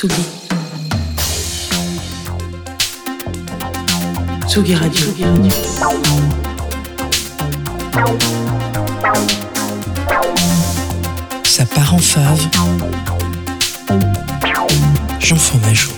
Tsugi. Tsugi Radio. Ça part en fave. Jean Fromageau.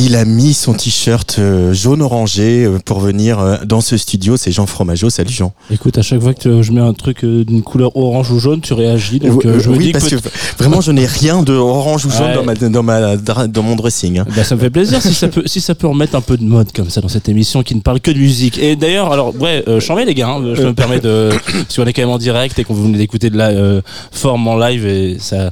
Il a mis son t-shirt euh, jaune orangé euh, pour venir euh, dans ce studio. C'est Jean Fromageau. Salut Jean. Écoute, à chaque fois que je mets un truc d'une couleur orange ou jaune, tu réagis. Donc je me oui, dis parce que, que vraiment, je n'ai rien de orange ou jaune Ouais. dans, ma, dans, ma, dra- dans mon dressing. hein. Bah, ça me fait plaisir si ça peut si ça peut remettre un peu de mode comme ça dans cette émission qui ne parle que de musique. Et d'ailleurs, alors ouais, euh, les gars, hein, je me permets de parce qu'on est quand même en direct et qu'on vous venez d'écouter de la euh, forme en live et ça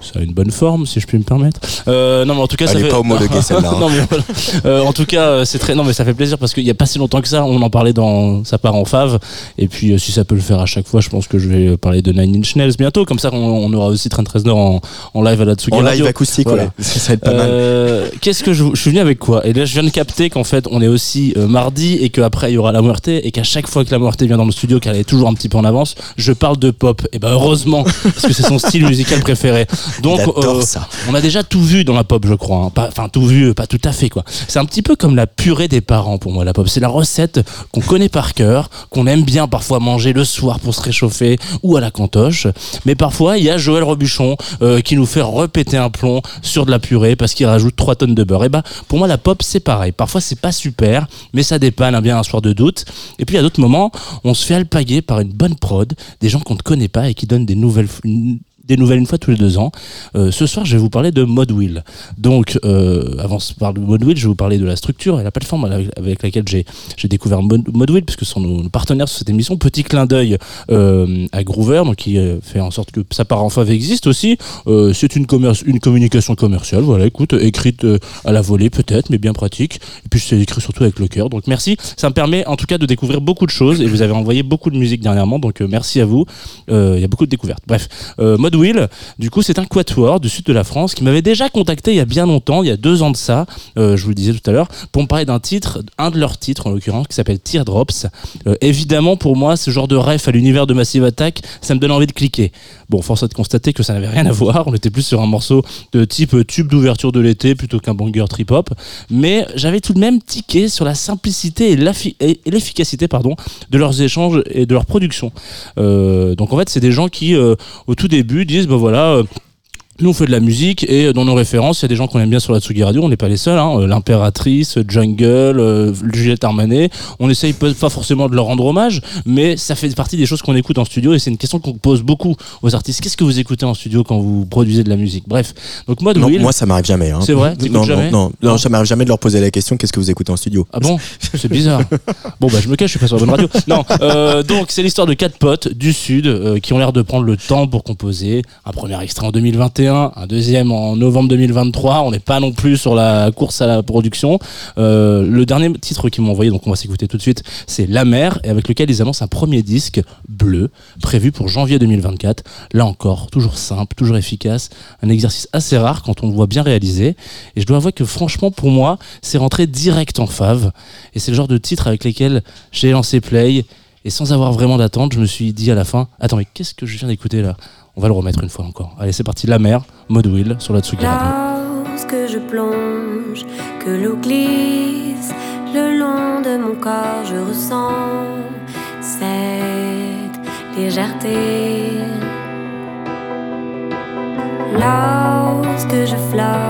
ça a une bonne forme, si je puis me permettre. Euh, non, mais en tout cas, Elle ça est fait... pas homologuée, celle-là, hein. non, mais voilà. Euh, en tout cas, euh, c'est très. Non, mais ça fait plaisir parce qu'il y a pas si longtemps que ça, on en parlait dans. Ça part en fave. Et puis, euh, si ça peut le faire à chaque fois, je pense que je vais parler de Nine Inch Nails bientôt. Comme ça, on, on aura aussi Trent Reznor en, en live à la Tsugi En live acoustique, Voilà. ouais. Ça, va être pas mal. Euh, Qu'est-ce que je, je suis venu avec quoi? Et là, je viens de capter qu'en fait, on est aussi euh, mardi et qu'après il y aura la Muerte et qu'à chaque fois que la Muerte vient dans le studio, qu'elle est toujours un petit peu en avance, je parle de pop. Et ben heureusement, parce que c'est son style musical préféré. Donc, euh, ça. on a déjà tout vu dans la pop, je crois. hein. Enfin, tout vu, pas tout à fait quoi. C'est un petit peu comme la purée des parents pour moi, la pop. C'est la recette qu'on connaît par cœur, qu'on aime bien parfois manger le soir pour se réchauffer ou à la cantoche. Mais parfois, il y a Joël Robuchon euh, qui nous fait repéter un plomb sur de la purée parce qu'il rajoute 3 tonnes de beurre. Et bah, pour moi, la pop, c'est pareil. Parfois, c'est pas super, mais ça dépanne hein, bien un soir de doute. Et puis, à d'autres moments, on se fait alpaguer par une bonne prod, des gens qu'on ne connaît pas et qui donnent des nouvelles, des nouvelles une fois tous les deux ans. Euh, ce soir, je vais vous parler de Modwheel. Donc, euh, avant de parler de Modwheel, je vais vous parler de la structure et la plateforme avec, laquelle j'ai j'ai découvert Mod- Modwheel, puisque ce sont nos, partenaires sur cette émission. Petit clin d'œil euh, à Groover, donc qui fait en sorte que ça part en fave existe aussi. C'est une, une communication commerciale, voilà, écoute, écrite à la volée peut-être, mais bien pratique. Et puis c'est écrit surtout avec le cœur. Donc merci, ça me permet en tout cas de découvrir beaucoup de choses. Et vous avez envoyé beaucoup de musique dernièrement, donc merci à vous. Il y a beaucoup de découvertes. Bref, euh, Du coup, c'est un quatuor du sud de la France qui m'avait déjà contacté il y a bien longtemps, il y a deux ans de ça, euh, je vous le disais tout à l'heure, pour me parler d'un titre, un de leurs titres en l'occurrence, qui s'appelle Teardrops. Euh, évidemment, pour moi, ce genre de ref à l'univers de Massive Attack, ça me donne envie de cliquer. Bon, force est de constater que ça n'avait rien à voir, on était plus sur un morceau de type tube d'ouverture de l'été plutôt qu'un banger trip-hop, mais j'avais tout de même tiqué sur la simplicité et l'efficacité pardon, de leurs échanges et de leur production. Euh, donc en fait, c'est des gens qui, au tout début, disent, ben voilà, euh, nous on fait de la musique et dans nos références, il y a des gens qu'on aime bien sur la Tsugi Radio, on n'est pas les seuls, hein, euh, l'impératrice, Jungle, euh, Juliette Armanet, on essaye pas forcément de leur rendre hommage, mais ça fait partie des choses qu'on écoute en studio et c'est une question qu'on pose beaucoup aux artistes. Qu'est-ce que vous écoutez en studio quand vous produisez de la musique? Bref, donc moi, de Non, Will, moi, ça m'arrive jamais. hein. C'est vrai? Non, jamais non, non, Non. non, ça m'arrive jamais de leur poser la question qu'est-ce que vous écoutez en studio? Ah bon? C'est bizarre. Bon bah je me cache, je suis pas sur la bonne radio. Non, euh, donc c'est l'histoire de quatre potes du sud euh, qui ont l'air de prendre le temps pour composer. Un premier extrait en 2021, un deuxième en novembre 2023. On n'est pas non plus sur la course à la production. Euh, le dernier titre qu'ils m'ont envoyé, donc on va s'écouter tout de suite, c'est La Mer, et avec lequel ils annoncent un premier disque bleu prévu pour janvier 2024. Là encore, toujours simple, toujours efficace, un exercice assez rare quand on le voit bien réalisé. Et je dois avouer que franchement, pour moi, c'est rentré direct en fave. Et c'est le genre de titre avec lesquels j'ai lancé Play. Et sans avoir vraiment d'attente, je me suis dit à la fin, attends, mais qu'est-ce que je viens d'écouter là? On va le remettre une fois encore. Allez, c'est parti, La Mer, Mode Wheel sur la Tsugi. Lorsque je plonge, que l'eau glisse le long de mon corps, je ressens cette légèreté. Lorsque je flotte,